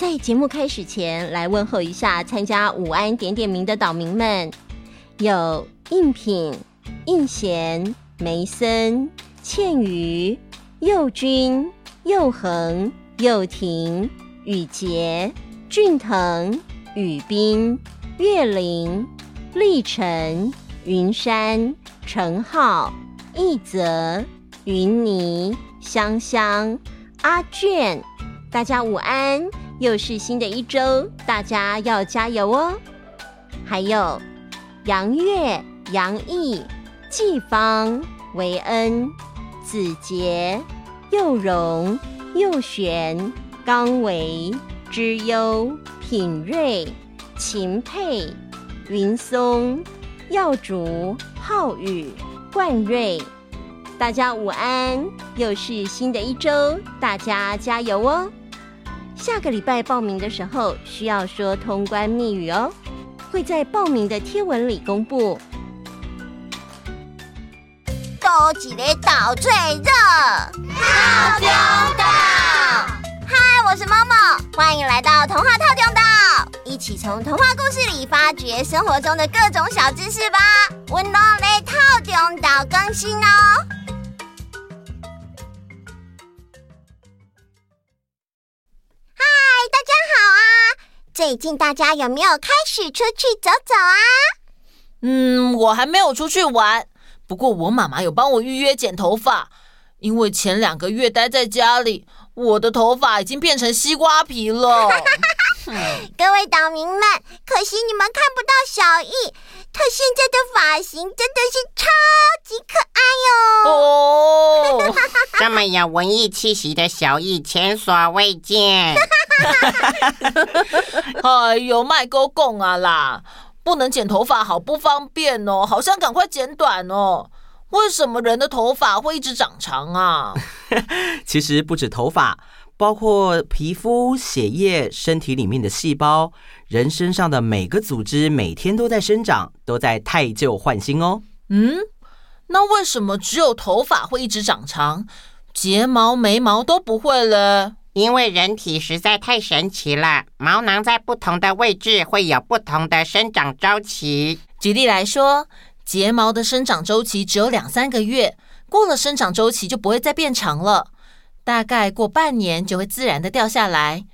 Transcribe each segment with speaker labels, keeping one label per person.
Speaker 1: 在节目开始前，来问候一下参加午安点点名的岛民们，有应品、应贤、梅森、倩瑜、佑君、佑恒、佑婷、雨洁、俊腾、雨冰、月玲、立成、云山、陈浩、一泽、云妮、香香、阿卷，大家午安。又是新的一周，大家要加油哦！还有杨月、杨毅、季芳、维恩、子杰、佑荣、佑璇、刚维、之优、品瑞、秦佩、云松、耀竹、浩宇、冠瑞，大家午安！又是新的一周，大家加油哦！下个礼拜报名的时候需要说通关密语哦，会在报名的贴文里公布。
Speaker 2: 高级的岛最热，套中岛。嗨，我是 Momo，欢迎来到童话套中岛，一起从童话故事里发掘生活中的各种小知识吧。温柔的套中岛更新哦。最近大家有没有开始出去走走啊？
Speaker 3: 嗯，我还没有出去玩。不过我妈妈有帮我预约剪头发，因为前两个月待在家里，我的头发已经变成西瓜皮了。
Speaker 2: 各位岛民们，可惜你们看不到小艺，她现在的发型真的是超级可爱哟！
Speaker 4: 哦，这么有文艺气息的小艺，前所未见。
Speaker 3: 哎呦，麦沟共啊啦！不能剪头发，好不方便哦，好像赶快剪短哦。为什么人的头发会一直长长啊？
Speaker 5: 其实不止头发，包括皮肤、血液、身体里面的细胞，人身上的每个组织每天都在生长，都在汰旧换新哦。
Speaker 3: 嗯，那为什么只有头发会一直长长，睫毛、眉毛都不会了？
Speaker 4: 因为人体实在太神奇了，毛囊在不同的位置会有不同的生长周期。
Speaker 3: 举例来说，睫毛的生长周期只有两三个月，过了生长周期就不会再变长了，大概过半年就会自然的掉下来。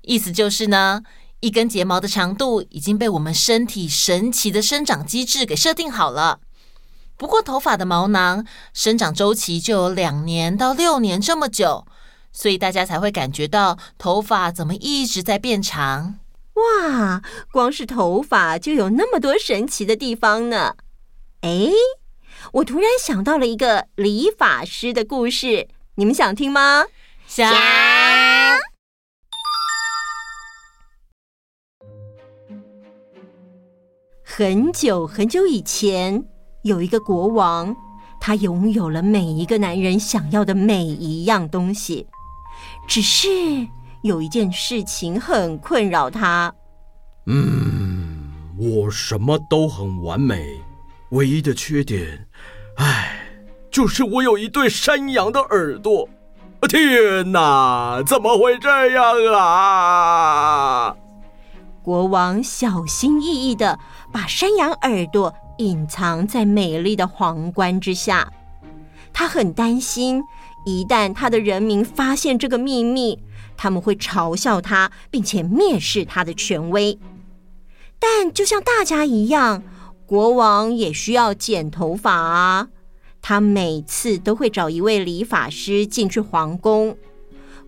Speaker 3: 意思就是呢，一根睫毛的长度已经被我们身体神奇的生长机制给设定好了。不过头发的毛囊生长周期就有两年到六年这么久。所以大家才会感觉到头发怎么一直在变长。
Speaker 1: 哇，光是头发就有那么多神奇的地方呢！哎，我突然想到了一个理发师的故事，你们想听吗？
Speaker 3: 想。
Speaker 1: 很久很久以前，有一个国王，他拥有了每一个男人想要的每一样东西。只是有一件事情很困扰他。
Speaker 6: 嗯，我什么都很完美，唯一的缺点，唉，就是我有一对山羊的耳朵。天哪，怎么会这样啊？
Speaker 1: 国王小心翼翼的把山羊耳朵隐藏在美丽的皇冠之下，他很担心。一旦他的人民发现这个秘密，他们会嘲笑他，并且蔑视他的权威。但就像大家一样，国王也需要剪头发啊。他每次都会找一位理发师进去皇宫，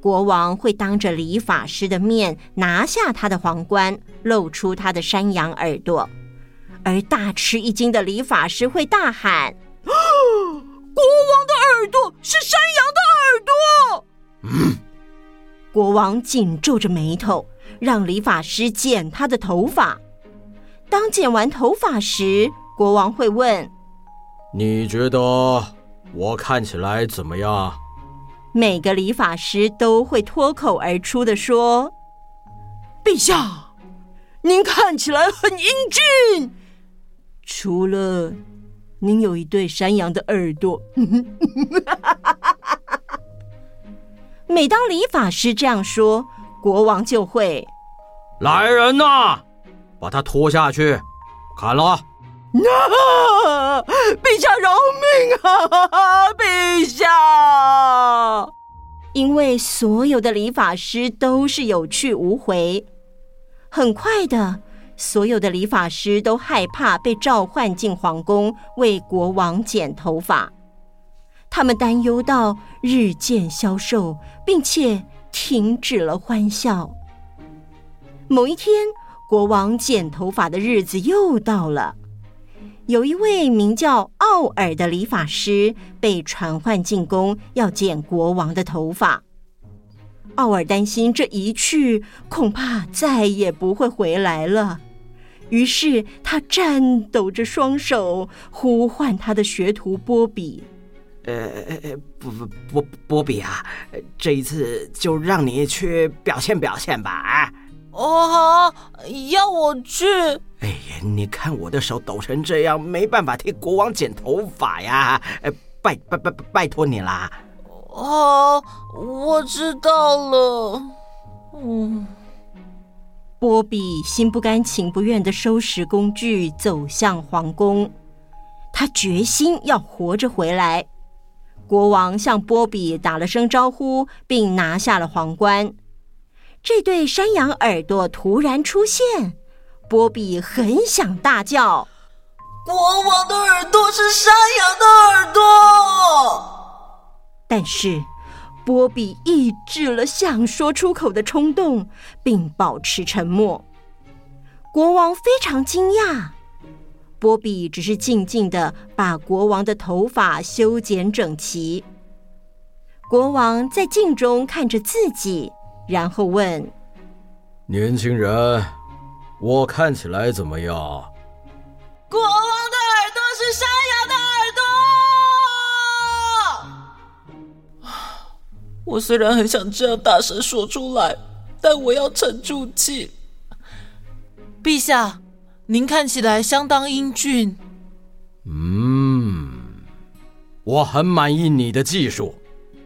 Speaker 1: 国王会当着理发师的面拿下他的皇冠，露出他的山羊耳朵，而大吃一惊的理发师会大喊。国王的耳朵是山羊的耳朵。国王紧皱着眉头，让理发师剪他的头发。当剪完头发时，国王会问：“
Speaker 6: 你觉得我看起来怎么样？”
Speaker 1: 每个理发师都会脱口而出的说：“陛下，您看起来很英俊，除了……”您有一对山羊的耳朵。每当理发师这样说，国王就会
Speaker 6: 来人呐，把他拖下去，砍了。
Speaker 1: 啊！陛下饶命啊！陛下！因为所有的理发师都是有去无回，很快的，所有的理发师都害怕被召唤进皇宫为国王剪头发，他们担忧到日渐消瘦，并且停止了欢笑。某一天，国王剪头发的日子又到了。有一位名叫奥尔的理发师被传唤进宫，要剪国王的头发。奥尔担心这一去恐怕再也不会回来了，于是他颤抖着双手呼唤他的学徒波比。
Speaker 5: 呃，不不波波比啊，这一次就让你去表现表现吧，啊。
Speaker 3: 哦，好要我去？
Speaker 5: 哎呀，你看我的手抖成这样，没办法替国王剪头发呀！拜拜拜拜托你啦！
Speaker 3: 哦，我知道了。嗯，
Speaker 1: 波比心不甘情不愿的收拾工具，走向皇宫。他决心要活着回来。国王向波比打了声招呼，并拿下了皇冠。这对山羊耳朵突然出现，波比很想大叫：“
Speaker 3: 国王的耳朵是山羊的耳朵！”
Speaker 1: 但是波比抑制了想说出口的冲动，并保持沉默。国王非常惊讶，波比只是静静的把国王的头发修剪整齐。国王在镜中看着自己。然后问：“
Speaker 6: 年轻人，我看起来怎么样？”
Speaker 3: 国王我虽然很想这样大声说出来，但我要沉住气。陛下，您看起来相当英俊。
Speaker 6: 嗯，我很满意你的技术。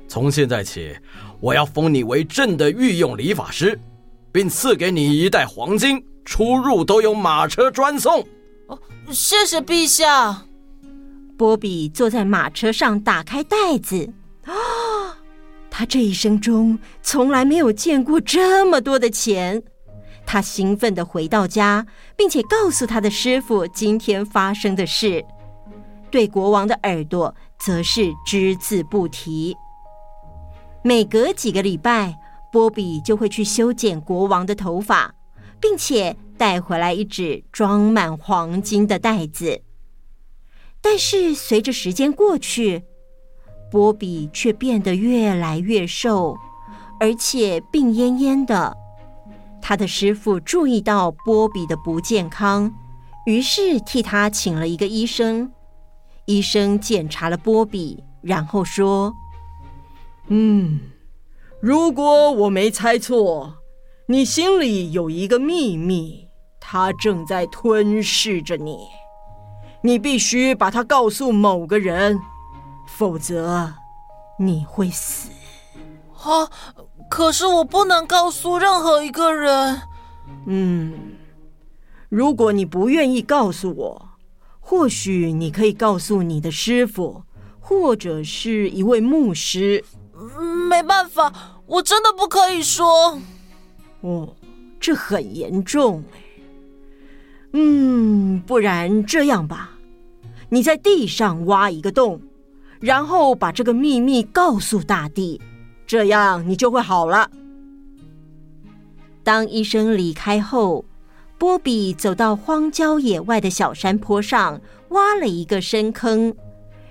Speaker 6: 从现在起，我要封你为朕的御用理发师，并赐给你一袋黄金，出入都有马车专送。
Speaker 3: 哦，谢谢陛下。
Speaker 1: 波比坐在马车上，打开袋子。他这一生中从来没有见过这么多的钱。他兴奋地回到家，并且告诉他的师傅今天发生的事。对国王的耳朵，则是只字不提。每隔几个礼拜，波比就会去修剪国王的头发，并且带回来一纸装满黄金的袋子。但是随着时间过去，波比却变得越来越瘦，而且病恹恹的。他的师傅注意到波比的不健康，于是替他请了一个医生。医生检查了波比，然后说。
Speaker 7: 嗯，如果我没猜错，你心里有一个秘密，它正在吞噬着你。你必须把它告诉某个人，否则你会死。
Speaker 3: 啊，可是我不能告诉任何一个人。
Speaker 7: 嗯，如果你不愿意告诉我，或许你可以告诉你的师傅，或者是一位牧师。
Speaker 3: 没办法，我真的不可以说。
Speaker 7: 哦，这很严重哎。嗯，不然这样吧，你在地上挖一个洞，然后把这个秘密告诉大地，这样你就会好了。
Speaker 1: 当医生离开后，波比走到荒郊野外的小山坡上，挖了一个深坑，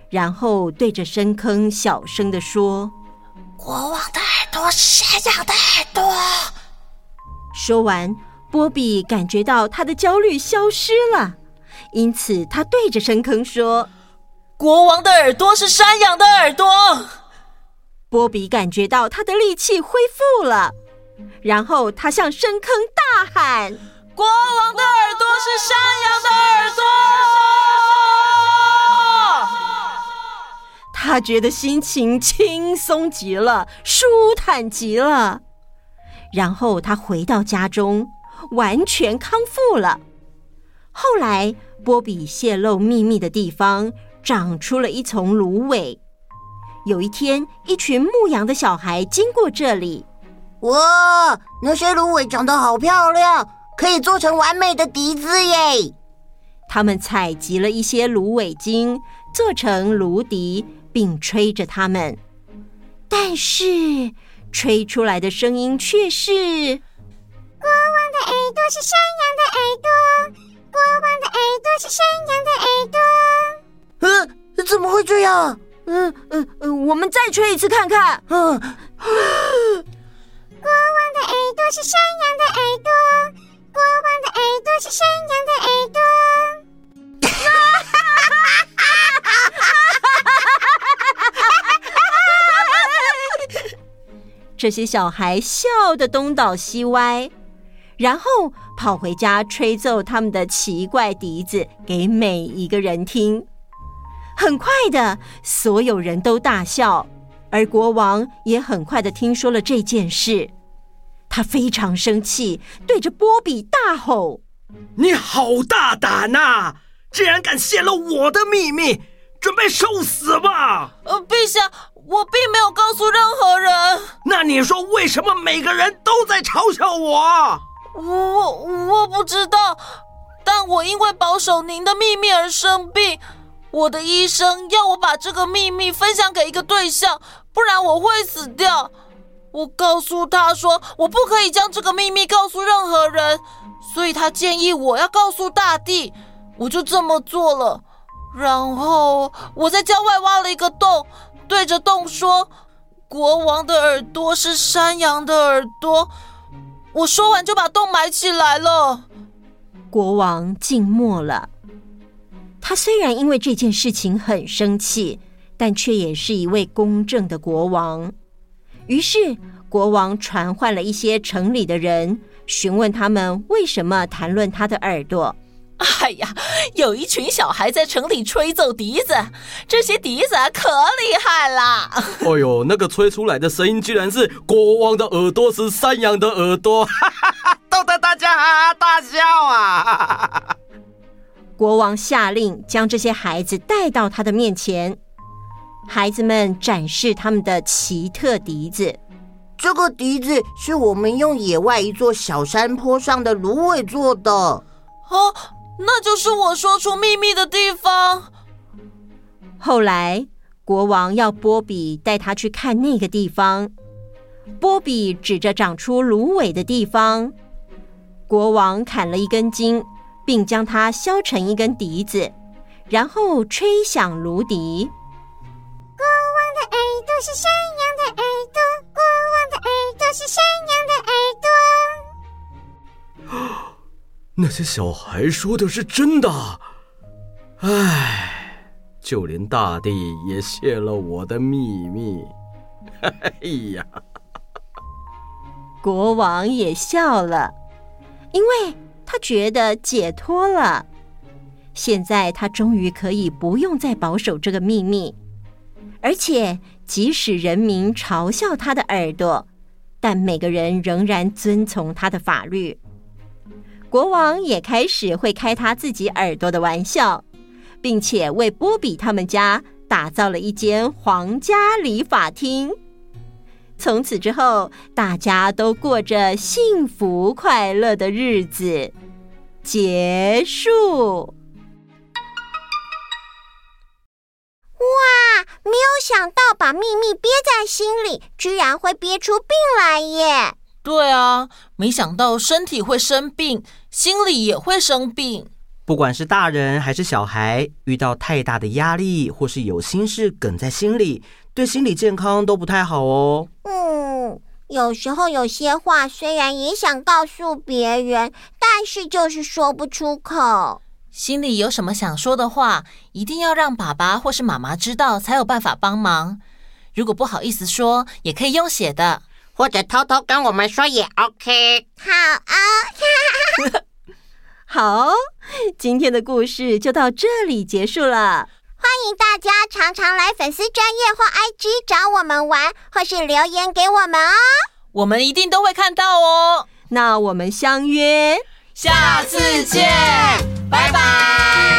Speaker 1: 然后对着深坑小声地说。
Speaker 2: 国王的耳朵是山羊的耳朵。
Speaker 1: 说完，波比感觉到他的焦虑消失了，因此他对着深坑说：“
Speaker 3: 国王的耳朵是山羊的耳朵。”
Speaker 1: 波比感觉到他的力气恢复了，然后他向深坑大喊：“
Speaker 3: 国王的耳朵是山羊的耳朵。”
Speaker 1: 他觉得心情轻松极了，舒坦极了。然后他回到家中，完全康复了。后来，波比泄露秘密的地方长出了一丛芦苇。有一天，一群牧羊的小孩经过这里，
Speaker 2: 哇，那些芦苇长得好漂亮，可以做成完美的笛子耶！
Speaker 1: 他们采集了一些芦苇茎，做成芦笛，并吹着它们。但是，吹出来的声音却是：
Speaker 2: 国王的耳朵是山羊的耳朵，国王的耳朵是山羊的耳朵。嗯，怎么会这样？
Speaker 7: 嗯嗯嗯，我们再吹一次看看。嗯，国
Speaker 2: 王的耳朵是山羊的耳朵，国王的耳朵是山羊的耳朵。
Speaker 1: 这些小孩笑得东倒西歪，然后跑回家吹奏他们的奇怪笛子给每一个人听。很快的，所有人都大笑，而国王也很快的听说了这件事。他非常生气，对着波比大吼：“
Speaker 6: 你好大胆呐！竟然敢泄露我的秘密，准备受死吧！”
Speaker 3: 呃，陛下，我并没有告诉任何人。
Speaker 6: 那你说为什么每个人都在嘲笑我？
Speaker 3: 我我不知道，但我因为保守您的秘密而生病。我的医生要我把这个秘密分享给一个对象，不然我会死掉。我告诉他说，我不可以将这个秘密告诉任何人，所以他建议我要告诉大地，我就这么做了。然后我在郊外挖了一个洞，对着洞说：“国王的耳朵是山羊的耳朵。”我说完就把洞埋起来了。
Speaker 1: 国王静默了。他虽然因为这件事情很生气，但却也是一位公正的国王。于是，国王传唤了一些城里的人，询问他们为什么谈论他的耳朵。
Speaker 3: 哎呀，有一群小孩在城里吹奏笛子，这些笛子可厉害了。
Speaker 6: 哎呦，那个吹出来的声音居然是国王的耳朵是山羊的耳朵，逗得大家哈哈大笑啊！
Speaker 1: 国王下令将这些孩子带到他的面前，孩子们展示他们的奇特笛子。
Speaker 2: 这个笛子是我们用野外一座小山坡上的芦苇做的。
Speaker 3: 哦，那就是我说出秘密的地方。
Speaker 1: 后来，国王要波比带他去看那个地方。波比指着长出芦苇的地方，国王砍了一根筋。并将它削成一根笛子，然后吹响芦笛。
Speaker 2: 国王的耳朵是山羊的耳朵，国王的耳朵是山羊的耳朵。
Speaker 6: 那些小孩说的是真的。唉，就连大地也泄了我的秘密。哎呀，
Speaker 1: 国王也笑了，因为。他觉得解脱了，现在他终于可以不用再保守这个秘密，而且即使人民嘲笑他的耳朵，但每个人仍然遵从他的法律。国王也开始会开他自己耳朵的玩笑，并且为波比他们家打造了一间皇家理发厅。从此之后，大家都过着幸福快乐的日子。结束。
Speaker 2: 哇，没有想到把秘密憋在心里，居然会憋出病来耶！
Speaker 3: 对啊，没想到身体会生病，心里也会生病。
Speaker 5: 不管是大人还是小孩，遇到太大的压力，或是有心事梗在心里，对心理健康都不太好哦。
Speaker 2: 嗯，有时候有些话虽然也想告诉别人，但是就是说不出口。
Speaker 3: 心里有什么想说的话，一定要让爸爸或是妈妈知道，才有办法帮忙。如果不好意思说，也可以用写的，
Speaker 4: 或者偷偷跟我们说也 OK。
Speaker 2: 好啊，
Speaker 1: 好，今天的故事就到这里结束了。
Speaker 2: 欢迎大家常常来粉丝专业或 ig 找我们玩或是留言给我们哦。
Speaker 3: 我们一定都会看到哦。
Speaker 1: 那我们相约
Speaker 3: 下次见拜拜。